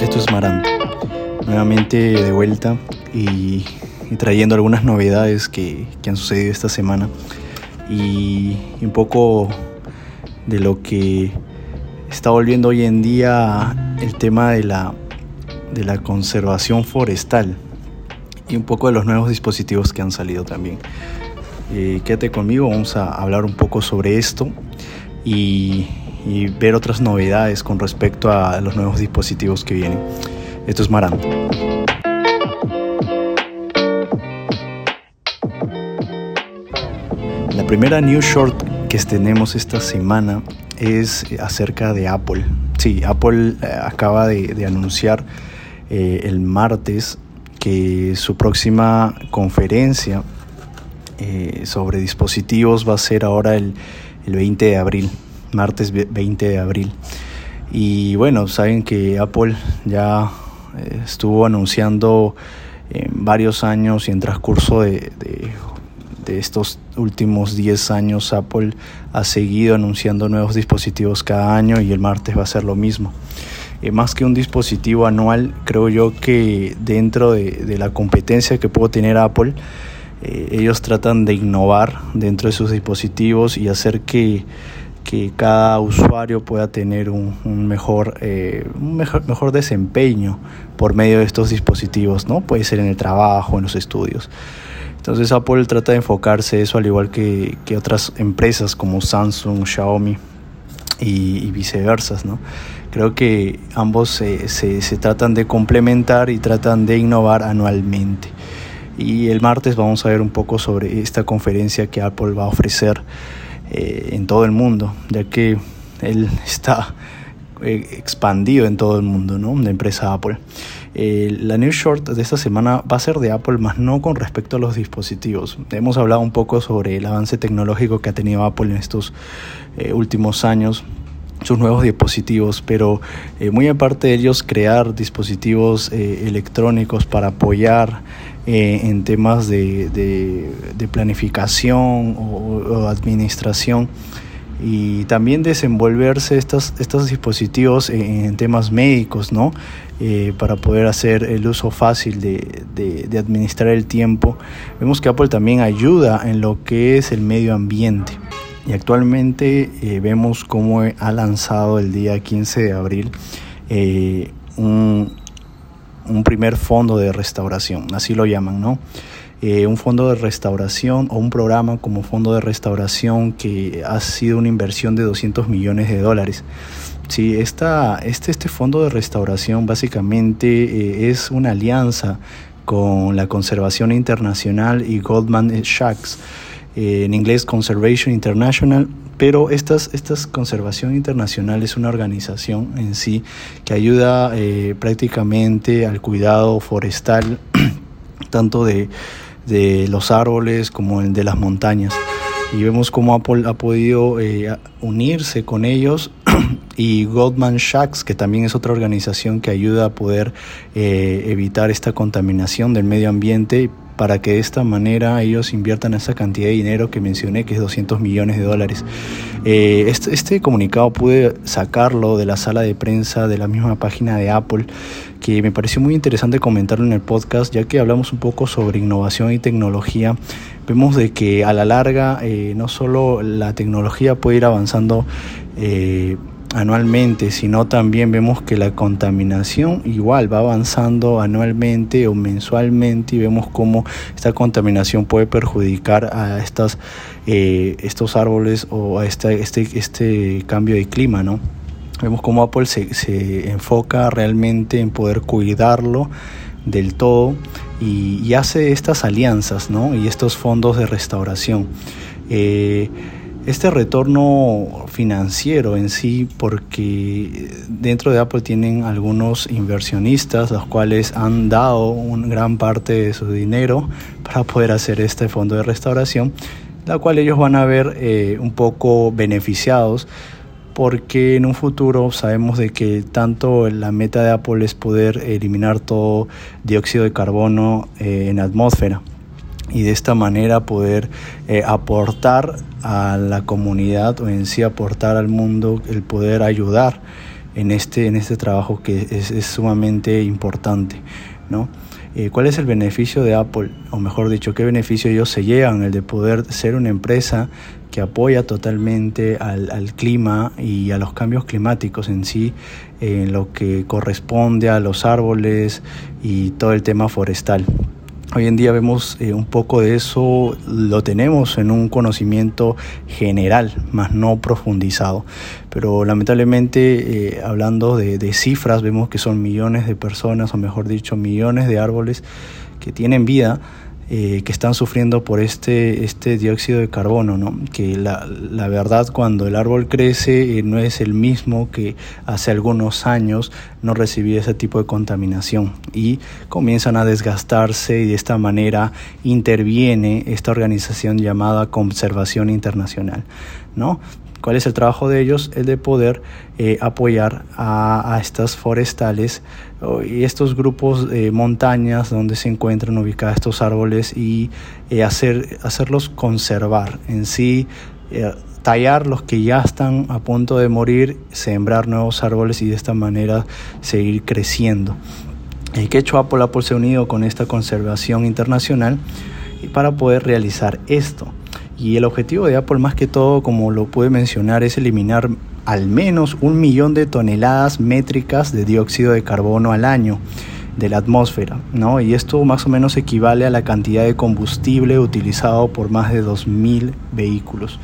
Esto es Marán, nuevamente de vuelta y, trayendo algunas novedades que, han sucedido esta semana y, un poco de lo que está volviendo hoy en día el tema de la, de la conservación forestal y un poco de los nuevos dispositivos que han salido también. Eh, quédate conmigo, vamos a hablar un poco sobre esto y, y ver otras novedades con respecto a los nuevos dispositivos que vienen. Esto es Marán. La primera news short que tenemos esta semana es acerca de Apple. Sí, Apple eh, acaba de, anunciar eh, el martes que su próxima conferencia eh, sobre dispositivos va a ser ahora el, el 20 de abril martes 20 de abril. Y bueno, saben que Apple ya eh, estuvo anunciando en varios años y en transcurso de, de, estos últimos 10 años Apple ha seguido anunciando nuevos dispositivos cada año y el martes va a ser lo mismo. Eh, más que un dispositivo anual, creo yo que dentro de, la competencia que puede tener Apple, eh, ellos tratan de innovar dentro de sus dispositivos y hacer que que cada usuario pueda tener un, mejor, eh, un mejor, mejor, desempeño por medio de estos dispositivos, ¿no? Puede ser en el trabajo, en los estudios. Entonces Apple trata de enfocarse eso al igual que, que otras empresas como Samsung, Xiaomi y, viceversa, ¿no? Creo que ambos se, se tratan de complementar y tratan de innovar anualmente. Y el martes vamos a ver un poco sobre esta conferencia que Apple va a ofrecer eh, en todo el mundo, ya que él está eh, expandido en todo el mundo, ¿no? La empresa Apple. Eh, la news short de esta semana va a ser de Apple, más no con respecto a los dispositivos. Hemos hablado un poco sobre el avance tecnológico que ha tenido Apple en estos últimos años, sus nuevos dispositivos, pero muy aparte de ellos crear dispositivos electrónicos para apoyar eh, en temas de, de, planificación o, administración y también desenvolverse estos, estos dispositivos en, temas médicos, ¿no? Eh, para poder hacer el uso fácil de, de, administrar el tiempo. Vemos que Apple también ayuda en lo que es el medio ambiente. Y actualmente eh, vemos cómo ha lanzado el día 15 de abril un, un primer fondo de restauración, así lo llaman, ¿no? Eh, un fondo de restauración o un programa como fondo de restauración que ha sido una inversión de 200 millones de dólares. Sí, esta, este, este fondo de restauración básicamente eh, es una alianza con la Conservación Internacional y Goldman Sachs, eh, en inglés Conservation International, pero estas, estas Conservación Internacional es una organización en sí que ayuda eh, prácticamente al cuidado forestal, tanto de, los árboles como el de las montañas. Y vemos cómo Apple ha podido eh, unirse con ellos y Goldman Sachs, que también es otra organización que ayuda a poder eh, evitar esta contaminación del medio ambiente para que de esta manera ellos inviertan esa cantidad de dinero que mencioné, que es 200 millones de dólares. Eh, este, este, comunicado pude sacarlo de la sala de prensa de la misma página de Apple, que me pareció muy interesante comentarlo en el podcast, ya que hablamos un poco sobre innovación y tecnología. Vemos de que a la larga eh, no solo la tecnología puede ir avanzando, eh, anualmente, sino también vemos que la contaminación igual va avanzando anualmente o mensualmente y vemos cómo esta contaminación puede perjudicar a estas, eh, estos árboles o a este, este, este cambio de clima, ¿no? Vemos cómo Apple se, se enfoca realmente en poder cuidarlo del todo y, hace estas alianzas ¿no? y estos fondos de restauración. Eh, este retorno financiero en sí, porque dentro de Apple tienen algunos inversionistas, los cuales han dado una gran parte de su dinero para poder hacer este fondo de restauración, la cual ellos van a ver eh, un poco beneficiados porque en un futuro sabemos de que tanto la meta de Apple es poder eliminar todo dióxido de carbono eh, en la atmósfera y de esta manera poder eh, aportar a la comunidad o en sí aportar al mundo el poder ayudar en este, en este trabajo que es, sumamente importante, ¿no? Eh, ¿Cuál es el beneficio de Apple? O mejor dicho, ¿qué beneficio ellos se llevan? El de poder ser una empresa que apoya totalmente al, al clima y a los cambios climáticos en sí, en lo que corresponde a los árboles y todo el tema forestal. Hoy en día vemos eh, un poco de eso, lo tenemos en un conocimiento general, más no profundizado. Pero lamentablemente, eh, hablando de, de cifras, vemos que son millones de personas, o mejor dicho, millones de árboles que tienen vida eh, que están sufriendo por este, este dióxido de carbono, ¿no? que la, la verdad cuando el árbol crece eh, no es el mismo que hace algunos años no recibía ese tipo de contaminación y comienzan a desgastarse y de esta manera interviene esta organización llamada Conservación Internacional. ¿no? ¿Cuál es el trabajo de ellos? El de poder eh, apoyar a, estas forestales y estos grupos de montañas donde se encuentran ubicados estos árboles y eh, hacer, hacerlos conservar en sí, eh, tallar los que ya están a punto de morir, sembrar nuevos árboles y de esta manera seguir creciendo. El que hecho Apple, Apple se ha unido con esta conservación internacional para poder realizar esto. Y el objetivo de Apple más que todo, como lo puede mencionar, es eliminar al menos un millón de toneladas métricas de dióxido de carbono al año de la atmósfera, ¿no? Y esto más o menos equivale a la cantidad de combustible utilizado por más de 2.000 vehículos,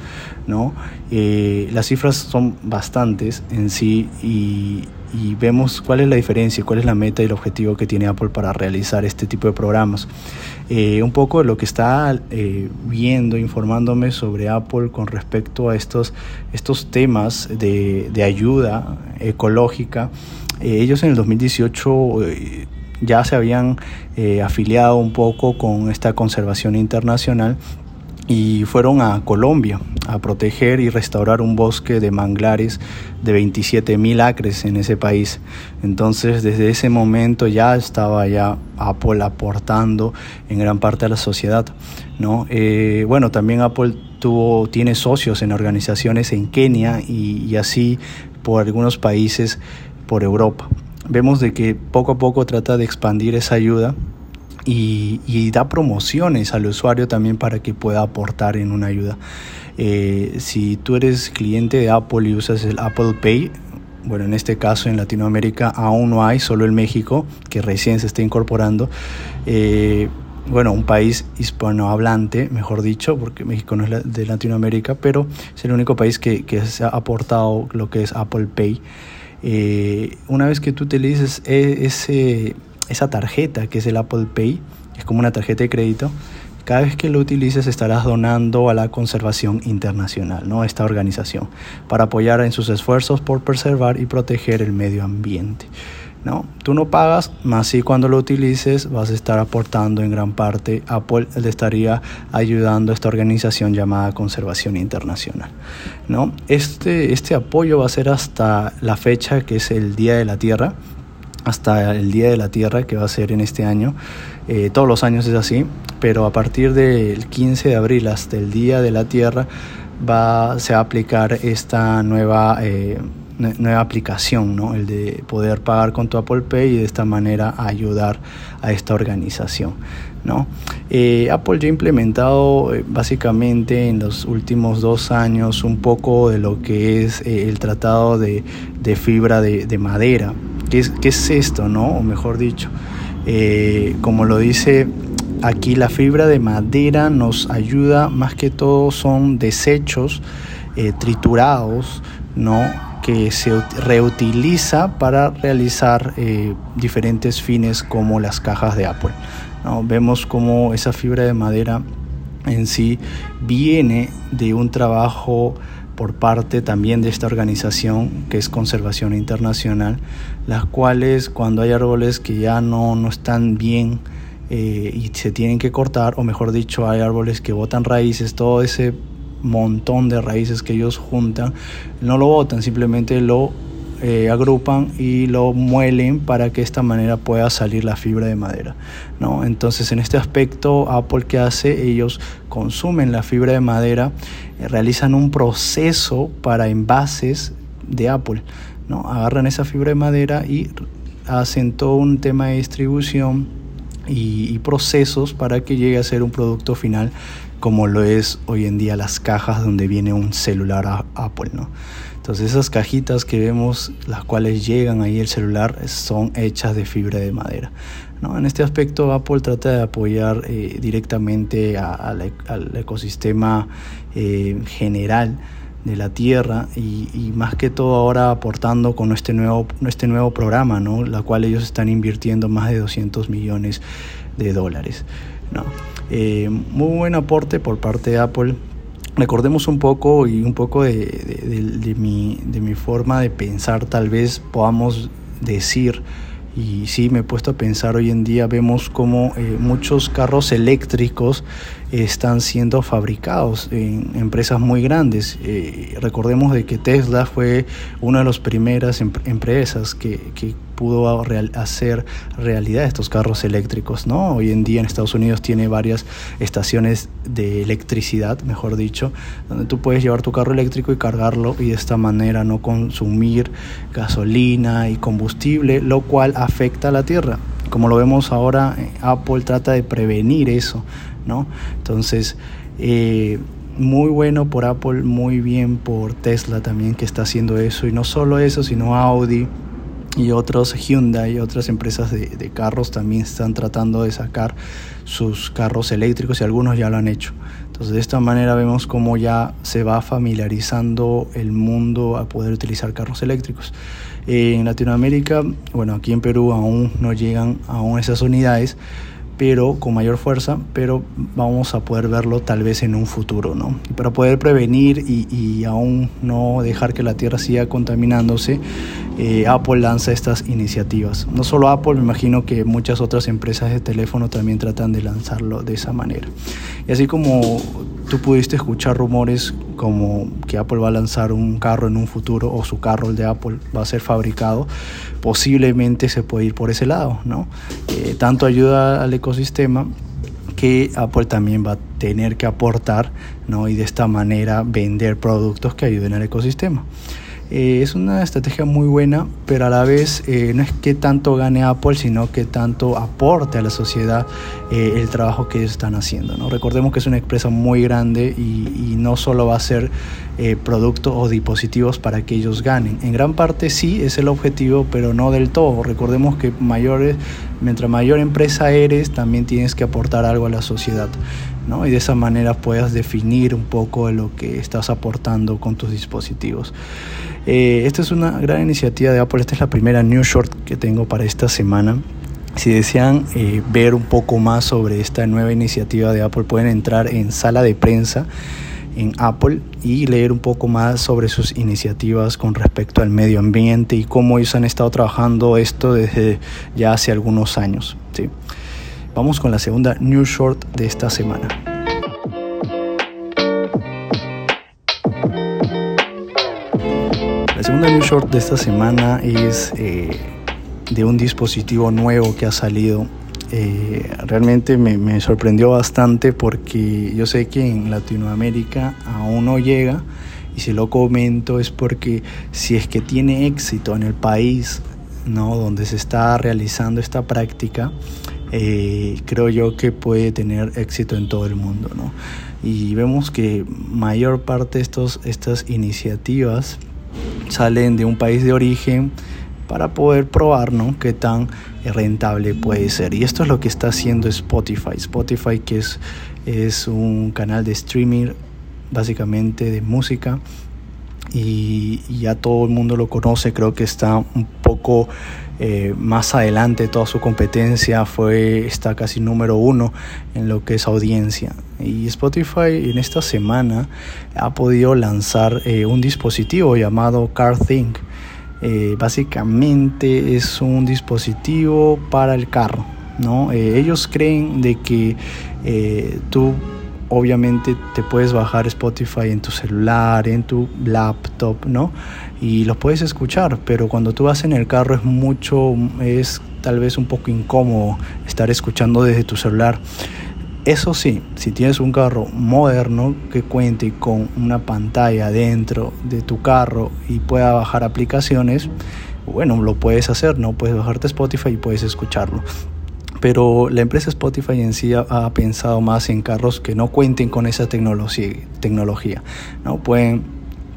¿no? Eh, las cifras son bastantes en sí y, y vemos cuál es la diferencia, cuál es la meta y el objetivo que tiene Apple para realizar este tipo de programas. Eh, un poco de lo que está eh, viendo, informándome sobre Apple con respecto a estos, estos temas de, ayuda ecológica. Eh, ellos en el 2018 eh, ya se habían afiliado un poco con esta conservación internacional y fueron a Colombia a proteger y restaurar un bosque de manglares de 27 mil acres en ese país. Entonces desde ese momento ya estaba ya Apple aportando en gran parte a la sociedad. ¿no? Eh, bueno, también Apple tuvo, tiene socios en organizaciones en Kenia y, y así por algunos países por Europa. Vemos de que poco a poco trata de expandir esa ayuda y, y, da promociones al usuario también para que pueda aportar en una ayuda. Eh, si tú eres cliente de Apple y usas el Apple Pay, bueno, en este caso en Latinoamérica aún no hay, solo en México, que recién se está incorporando. Eh, bueno, un país hispanohablante, mejor dicho, porque México no es de Latinoamérica, pero es el único país que, que se ha aportado lo que es Apple Pay. Eh, una vez que tú utilices e, ese esa tarjeta que es el Apple Pay, es como una tarjeta de crédito, cada vez que lo utilices estarás donando a la conservación internacional, ¿no? esta organización, para apoyar en sus esfuerzos por preservar y proteger el medio ambiente. ¿no? Tú no pagas, más si cuando lo utilices vas a estar aportando en gran parte, Apple le estaría ayudando a esta organización llamada Conservación Internacional. ¿no? Este, este apoyo va a ser hasta la fecha que es el Día de la Tierra, hasta el Día de la Tierra, que va a ser en este año. Eh, todos los años es así, pero a partir del 15 de abril hasta el Día de la Tierra va, se va a aplicar esta nueva, eh, nueva aplicación, ¿no? el de poder pagar con tu Apple Pay y de esta manera ayudar a esta organización. ¿no? Eh, Apple ya ha implementado básicamente en los últimos dos años un poco de lo que es el tratado de, de fibra de madera. ¿Qué es, ¿Qué es, esto? ¿no? O mejor dicho, eh, como lo dice aquí, la fibra de madera nos ayuda, más que todo son desechos eh, triturados, ¿no? que se reutiliza para realizar eh, diferentes fines como las cajas de Apple. ¿no? Vemos como esa fibra de madera en sí viene de un trabajo por parte también de esta organización que es Conservación Internacional, las cuales cuando hay árboles que ya no, no están bien eh, y se tienen que cortar, o mejor dicho, hay árboles que botan raíces, todo ese montón de raíces que ellos juntan, no lo botan, simplemente lo eh, agrupan y lo muelen para que de esta manera pueda salir la fibra de madera. ¿no? Entonces en este aspecto Apple que hace, ellos consumen la fibra de madera, eh, realizan un proceso para envases de Apple. ¿no? Agarran esa fibra de madera y hacen todo un tema de distribución y, procesos para que llegue a ser un producto final como lo es hoy en día las cajas donde viene un celular a Apple, ¿no? Entonces esas cajitas que vemos, las cuales llegan ahí el celular, son hechas de fibra de madera. ¿no? En este aspecto Apple trata de apoyar eh, directamente al ecosistema eh, general de la Tierra y, más que todo ahora aportando con este nuevo, este nuevo programa, ¿no? la cual ellos están invirtiendo más de 200 millones de dólares. ¿no? Eh, muy buen aporte por parte de Apple. Recordemos un poco y un poco de, de, mi, de mi forma de pensar, tal vez podamos decir y sí, me he puesto a pensar hoy en día, vemos como eh, muchos carros eléctricos están siendo fabricados en empresas muy grandes. Eh, recordemos de que Tesla fue una de las primeras empresas que, que pudo hacer realidad estos carros eléctricos. ¿no? Hoy en día en Estados Unidos tiene varias estaciones de electricidad, mejor dicho, donde tú puedes llevar tu carro eléctrico y cargarlo y de esta manera no consumir gasolina y combustible, lo cual afecta a la tierra. Como lo vemos ahora, eh, Apple trata de prevenir eso ¿no? Entonces, eh, muy bueno por Apple, muy bien por Tesla también que está haciendo eso. Y no solo eso, sino Audi y otros Hyundai y otras empresas de, de, carros también están tratando de sacar sus carros eléctricos y algunos ya lo han hecho. Entonces de esta manera vemos cómo ya se va familiarizando el mundo a poder utilizar carros eléctricos. en Latinoamérica, bueno, aquí en Perú aún no llegan aún esas unidades, pero con mayor fuerza, pero vamos a poder verlo tal vez en un futuro, ¿no? Y para poder prevenir y, y, aún no dejar que la Tierra siga contaminándose, eh, Apple lanza estas iniciativas. No solo Apple, me imagino que muchas otras empresas de teléfono también tratan de lanzarlo de esa manera. Y así como tú pudiste escuchar rumores como que Apple va a lanzar un carro en un futuro o su carro, el de Apple, va a ser fabricado, posiblemente se puede ir por ese lado, ¿no? Eh, tanto ayuda al ecosistema que Apple también va a tener que aportar, ¿no? Y de esta manera vender productos que ayuden al ecosistema. Eh, es una estrategia muy buena, pero a la vez eh, no es que tanto gane Apple, sino que tanto aporte a la sociedad eh, el trabajo que ellos están haciendo. ¿no? Recordemos que es una empresa muy grande y, y no solo va a ser productos o dispositivos para que ellos ganen. En gran parte sí es el objetivo, pero no del todo. Recordemos que mayores, mientras mayor empresa eres, también tienes que aportar algo a la sociedad. ¿no? y de esa manera puedas definir un poco lo que estás aportando con tus dispositivos. Eh, esta es una gran iniciativa de Apple, esta es la primera news short que tengo para esta semana. Si desean eh, ver un poco más sobre esta nueva iniciativa de Apple, pueden entrar en sala de prensa en Apple y leer un poco más sobre sus iniciativas con respecto al medio ambiente y cómo ellos han estado trabajando esto desde ya hace algunos años. ¿sí? Vamos con la segunda news short de esta semana. La segunda news short de esta semana es eh, de un dispositivo nuevo que ha salido. Eh, realmente me, sorprendió bastante porque yo sé que en Latinoamérica aún no llega y si lo comento es porque si es que tiene éxito en el país ¿no? donde se está realizando esta práctica, eh, creo yo que puede tener éxito en todo el mundo. ¿no? Y vemos que mayor parte de estos, estas iniciativas salen de un país de origen para poder probar ¿no? qué tan rentable puede ser. Y esto es lo que está haciendo Spotify. Spotify que es, es un canal de streaming básicamente de música y, ya todo el mundo lo conoce, creo que está un poco eh, más adelante toda su competencia fue está casi número uno en lo que es audiencia y Spotify en esta semana ha podido lanzar eh, un dispositivo llamado CarThink eh, básicamente es un dispositivo para el carro no ellos creen de que tú obviamente te puedes bajar Spotify en tu celular, en tu laptop, ¿no? Y lo puedes escuchar, pero cuando tú vas en el carro es mucho, es tal vez un poco incómodo estar escuchando desde tu celular. Eso sí, si tienes un carro moderno que cuente con una pantalla dentro de tu carro y pueda bajar aplicaciones, bueno, lo puedes hacer, ¿no? Puedes bajarte Spotify y puedes escucharlo. Pero la empresa Spotify en sí ha, pensado más en carros que no cuenten con esa tecnología, ¿no? Pueden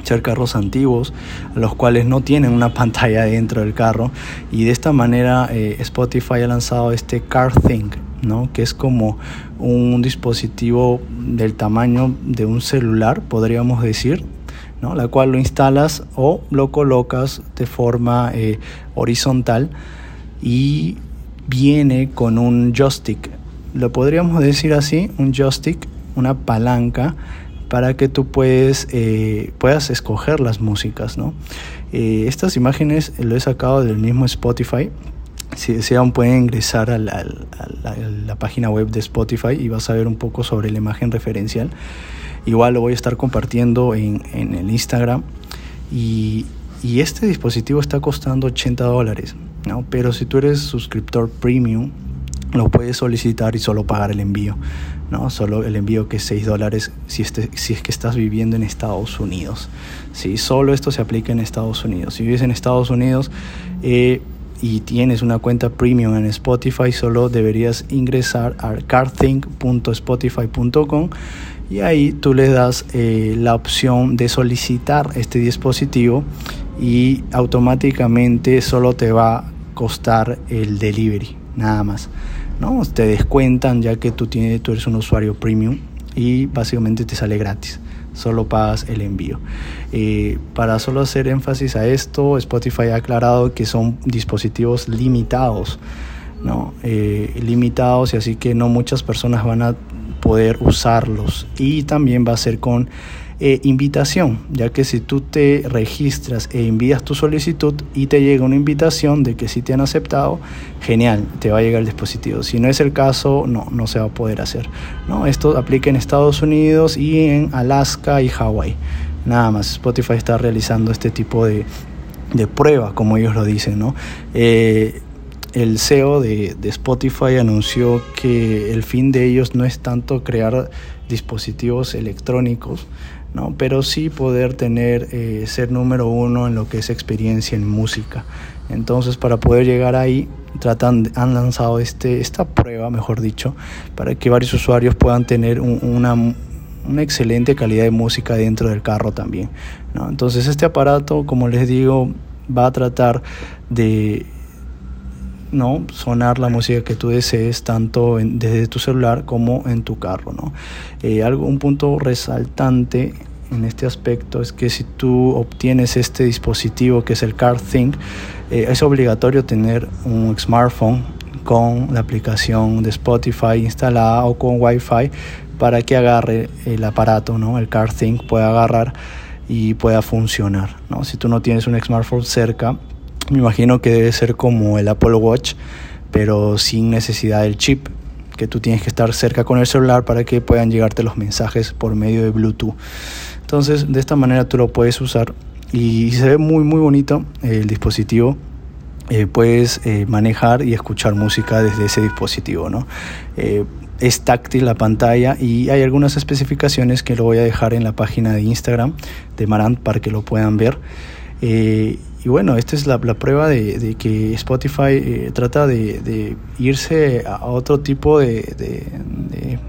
ser carros antiguos, los cuales no tienen una pantalla dentro del carro. Y de esta manera eh, Spotify ha lanzado este CarThing, ¿no? que es como un dispositivo del tamaño de un celular, podríamos decir, ¿no? la cual lo instalas o lo colocas de forma eh, horizontal y viene con un joystick. Lo podríamos decir así, un joystick, una palanca para que tú puedes, eh, puedas escoger las músicas. ¿no? Eh, estas imágenes lo he sacado del mismo Spotify. Si desean pueden ingresar a la, página web de Spotify y vas a ver un poco sobre la imagen referencial. Igual lo voy a estar compartiendo en, el Instagram. Y, y, este dispositivo está costando 80 dólares. ¿no? Pero si tú eres suscriptor premium, lo puedes solicitar y solo pagar el envío. ¿no? Solo el envío que es 6 dólares si, este, si es que estás viviendo en Estados Unidos. ¿sí? Solo esto se aplica en Estados Unidos. Si vives en Estados Unidos eh, y tienes una cuenta premium en Spotify, solo deberías ingresar a carthink.spotify.com y ahí tú le das eh, la opción de solicitar este dispositivo y automáticamente solo te va a costar el delivery, nada más. ¿no? Te descuentan ya que tú, tienes, tú eres un usuario premium y básicamente te sale gratis. Solo pagas el envío. Eh, para solo hacer énfasis a esto, Spotify ha aclarado que son dispositivos limitados. ¿no? Eh, limitados y así que no muchas personas van a poder usarlos y también va a ser con eh, invitación, ya que si tú te registras e envías tu solicitud y te llega una invitación de que si te han aceptado, genial, te va a llegar el dispositivo. Si no es el caso, no, no se va a poder hacer. ¿no? Esto aplica en Estados Unidos y en Alaska y Hawái. Nada más, Spotify está realizando este tipo de, de prueba, como ellos lo dicen. ¿no? Eh, el CEO de, de, Spotify anunció que el fin de ellos no es tanto crear dispositivos electrónicos, ¿no? pero sí poder tener, eh, ser número uno en lo que es experiencia en música. Entonces, para poder llegar ahí, tratan, han lanzado este, esta prueba, mejor dicho, para que varios usuarios puedan tener una, una excelente calidad de música dentro del carro también. ¿no? Entonces, este aparato, como les digo, va a tratar de ¿no? sonar la música que tú desees tanto desde tu celular como en tu carro. ¿no? Eh, algo, un punto resaltante en este aspecto es que si tú obtienes este dispositivo que es el CarThink, eh, es obligatorio tener un smartphone con la aplicación de Spotify instalada o con Wi-Fi para que agarre el aparato, ¿no? el CarThink pueda agarrar y pueda funcionar. ¿no? Si tú no tienes un smartphone cerca, me imagino que debe ser como el Apple Watch, pero sin necesidad del chip, que tú tienes que estar cerca con el celular para que puedan llegarte los mensajes por medio de Bluetooth. Entonces, de esta manera tú lo puedes usar y se ve muy muy bonito el dispositivo. Eh, puedes eh, manejar y escuchar música desde ese dispositivo, ¿no? Eh, es táctil la pantalla y hay algunas especificaciones que lo voy a dejar en la página de Instagram de Marant para que lo puedan ver. Eh, y bueno, esta es la, prueba de, que Spotify eh, trata de, irse a otro tipo de,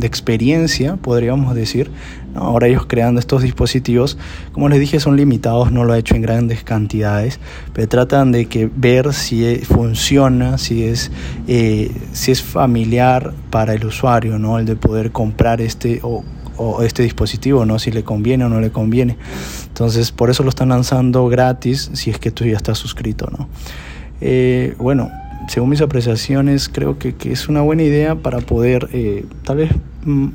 experiencia, podríamos decir. Ahora ellos creando estos dispositivos, como les dije, son limitados, no lo ha hecho en grandes cantidades, pero tratan de que ver si funciona, si es, eh, si es familiar para el usuario, ¿no? el de poder comprar este o o este dispositivo, ¿no? Si le conviene o no le conviene. Entonces, por eso lo están lanzando gratis si es que tú ya estás suscrito, ¿no? Eh, bueno, según mis apreciaciones, creo que, es una buena idea para poder eh, tal vez mm,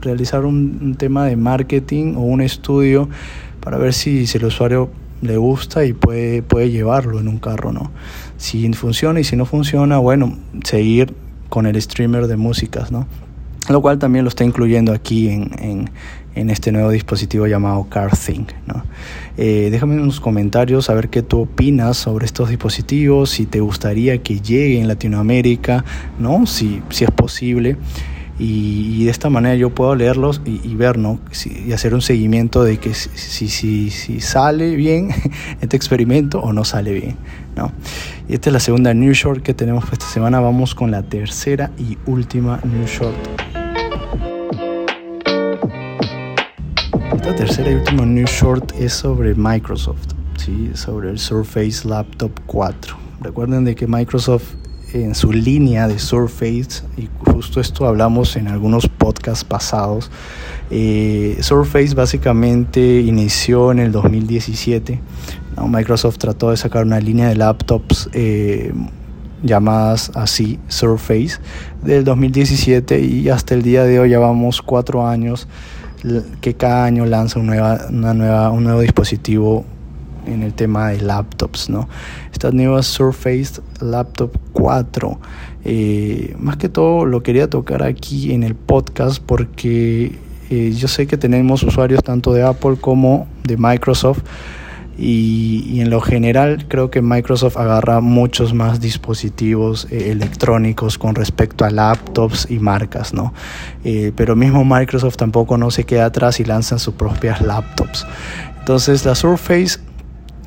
realizar un, tema de marketing o un estudio para ver si, si el usuario le gusta y puede, puede llevarlo en un carro, ¿no? Si funciona y si no funciona, bueno, seguir con el streamer de músicas, ¿no? Lo cual también lo está incluyendo aquí en, este nuevo dispositivo llamado CarThink. ¿no? Eh, déjame en los comentarios a ver qué tú opinas sobre estos dispositivos, si te gustaría que llegue en Latinoamérica, ¿no? si, si es posible. y, de esta manera yo puedo leerlos y, ver, ¿no? y hacer un seguimiento de que si, si, si, sale bien este experimento o no sale bien, ¿no? Y esta es la segunda New Short que tenemos esta semana. Vamos con la tercera y última New Short. Esta tercera y última New Short es sobre Microsoft, ¿sí? sobre el Surface Laptop 4. Recuerden de que Microsoft en su línea de Surface, y justo esto hablamos en algunos podcasts pasados, eh, Surface básicamente inició en el 2017. Microsoft trató de sacar una línea de laptops eh, llamadas así, Surface, del 2017 y hasta el día de hoy llevamos cuatro años que cada año lanza nueva, una nueva, un nuevo dispositivo en el tema de laptops, ¿no? Esta nueva Surface Laptop 4. Eh, más que todo lo quería tocar aquí en el podcast porque eh, yo sé que tenemos usuarios tanto de Apple como de Microsoft y, en lo general creo que Microsoft agarra muchos más dispositivos eh, electrónicos con respecto a laptops y marcas, ¿no? pero mismo Microsoft tampoco no se queda atrás y lanzan sus propias laptops. Entonces la Surface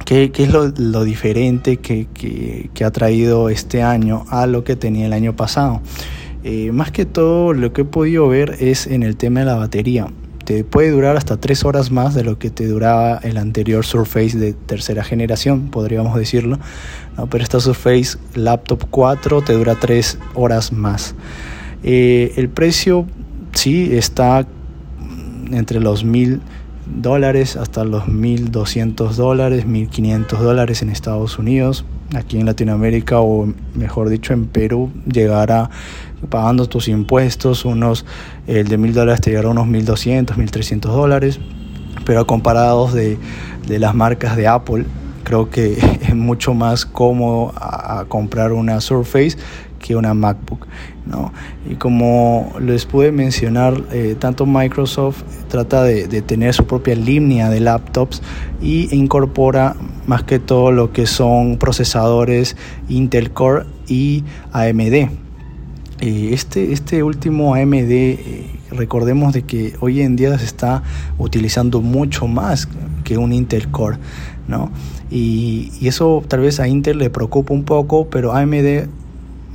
¿Qué, es lo, diferente que, ha traído este año a lo que tenía el año pasado? Eh, más que todo lo que he podido ver es en el tema de la batería. Puede durar hasta 3 horas más de lo que te duraba el anterior Surface de tercera generación, podríamos decirlo. pero esta Surface Laptop 4 te dura 3 horas más. Eh, el precio sí está entre los 1000 dólares hasta los 1.200 dólares, 1.500 dólares en Estados Unidos. Aquí en Latinoamérica o mejor dicho en Perú llegará pagando tus impuestos unos, el de 1.000 dólares te llegará unos 1.200, 1.300 dólares. Pero comparados de, de las marcas de Apple, creo que es mucho más cómodo a comprar una Surface que una MacBook. ¿no? Y como les pude mencionar, eh, tanto Microsoft trata de, tener su propia línea de laptops y incorpora más que todo lo que son procesadores Intel Core y AMD. Eh, este, este último AMD, eh, recordemos de que hoy en día se está utilizando mucho más que un Intel Core, ¿no? Y, y, eso tal vez a Intel le preocupa un poco, pero AMD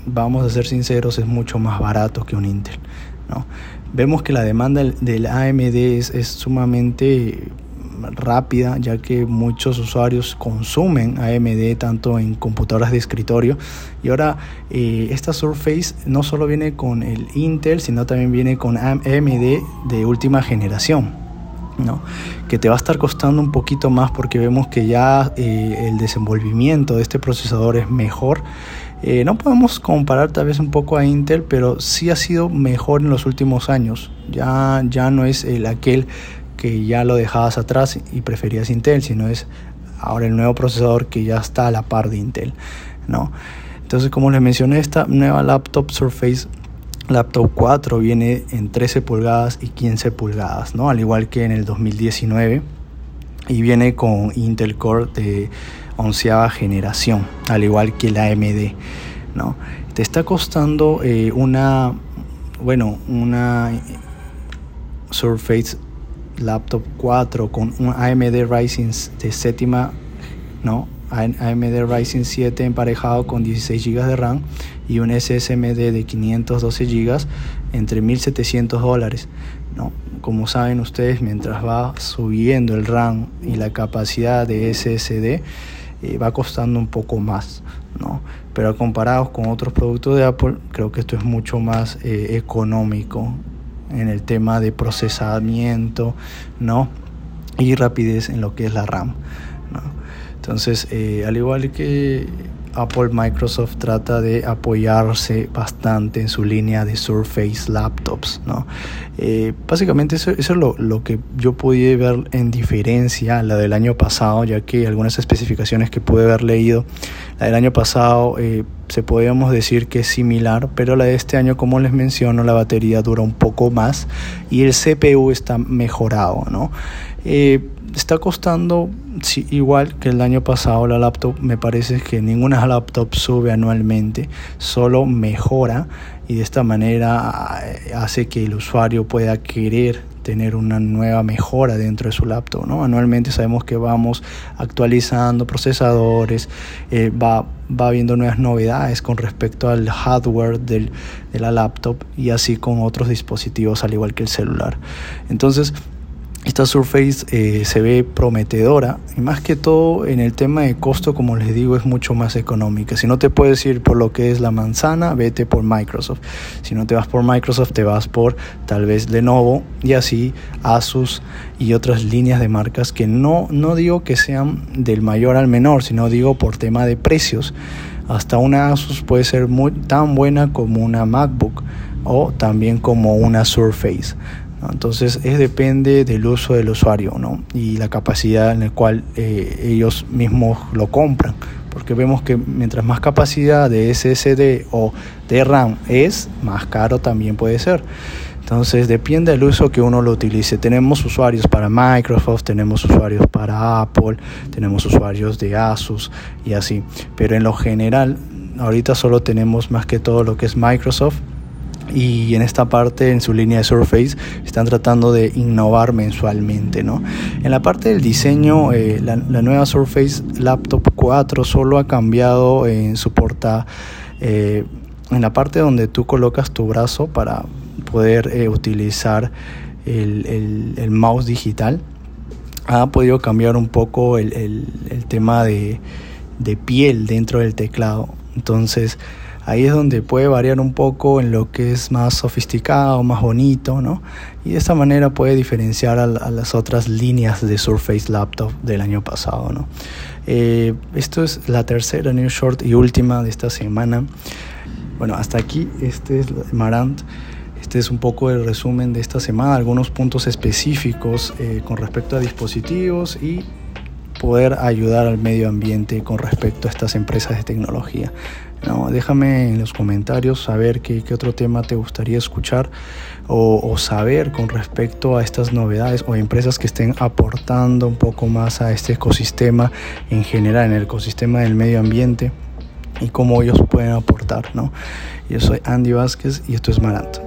vamos a ser sinceros, es mucho más barato que un Intel. ¿no? Vemos que la demanda del AMD es, sumamente rápida ya que muchos usuarios consumen AMD tanto en computadoras de escritorio y ahora eh, esta Surface no solo viene con el Intel sino también viene con AMD de última generación ¿no? que te va a estar costando un poquito más porque vemos que ya eh, el desenvolvimiento de este procesador es mejor eh, no podemos comparar tal vez un poco a Intel, pero sí ha sido mejor en los últimos años. Ya, ya no es el aquel que ya lo dejabas atrás y preferías Intel, sino es ahora el nuevo procesador que ya está a la par de Intel. ¿no? Entonces, como les mencioné, esta nueva laptop Surface Laptop 4 viene en 13 pulgadas y 15 pulgadas, ¿no? al igual que en el 2019 y viene con Intel Core de onceava generación, al igual que la AMD, ¿no? Te está costando eh, una, bueno, una Surface Laptop 4 con un AMD Ryzen de séptima, ¿no? AMD Ryzen 7 emparejado con 16 GB de RAM y un SSMD de 512 GB entre 1.700 dólares. ¿no? Como saben ustedes, mientras va subiendo el RAM y la capacidad de SSD, eh, va costando un poco más, ¿no? Pero comparados con otros productos de Apple, creo que esto es mucho más eh, económico en el tema de procesamiento, ¿no? Y rapidez en lo que es la RAM, ¿no? Entonces, eh, al igual que Apple Microsoft trata de apoyarse bastante en su línea de Surface Laptops. ¿no? Eh, básicamente eso, es lo, que yo pude ver en diferencia a la del año pasado, ya que algunas especificaciones que pude haber leído, la del año pasado eh, se podríamos decir que es similar, pero la de este año, como les menciono, la batería dura un poco más y el CPU está mejorado. ¿no? Eh, está costando igual que el año pasado la laptop. Me parece que ninguna laptop sube anualmente, solo mejora y de esta manera eh, hace que el usuario pueda querer tener una nueva mejora dentro de su laptop. Anualmente sabemos que vamos actualizando procesadores, eh, va, va habiendo nuevas novedades con respecto al hardware de la laptop y así con otros dispositivos al igual que el celular. Entonces, esta Surface eh, se ve prometedora y más que todo en el tema de costo, como les digo, es mucho más económica. Si no te puedes ir por lo que es la manzana, vete por Microsoft. Si no te vas por Microsoft, te vas por tal vez Lenovo y así Asus y otras líneas de marcas que no, no digo que sean del mayor al menor, sino digo por tema de precios. Hasta una Asus puede ser tan buena como una MacBook o también como una Surface. Entonces es depende del uso del usuario ¿no? y la capacidad en la cual eh, ellos mismos lo compran. Porque vemos que mientras más capacidad de SSD o de RAM es, más caro también puede ser. Entonces depende del uso que uno lo utilice. Tenemos usuarios para Microsoft, tenemos usuarios para Apple, tenemos usuarios de Asus y así. Pero en lo general, ahorita solo tenemos más que todo lo que es Microsoft y en esta parte, en su línea de Surface, están tratando de innovar mensualmente. ¿no? En la parte del diseño, eh, la, nueva Surface Laptop 4 solo ha cambiado en su porta, eh, en la parte donde tú colocas tu brazo para poder eh, utilizar el, el, mouse digital. Ha podido cambiar un poco el, el tema de, de piel dentro del teclado. Entonces, ahí es donde puede variar un poco en lo que es más sofisticado, más bonito, ¿no? Y de esta manera puede diferenciar a, las otras líneas de Surface Laptop del año pasado, ¿no? Eh, esto es la tercera news short y última de esta semana. Bueno, hasta aquí, este es Marant. Este es un poco el resumen de esta semana, algunos puntos específicos eh, con respecto a dispositivos y poder ayudar al medio ambiente con respecto a estas empresas de tecnología. No, déjame en los comentarios saber qué, otro tema te gustaría escuchar o, saber con respecto a estas novedades o empresas que estén aportando un poco más a este ecosistema en general, en el ecosistema del medio ambiente y cómo ellos pueden aportar. ¿no? Yo soy Andy Vázquez y esto es Maranto.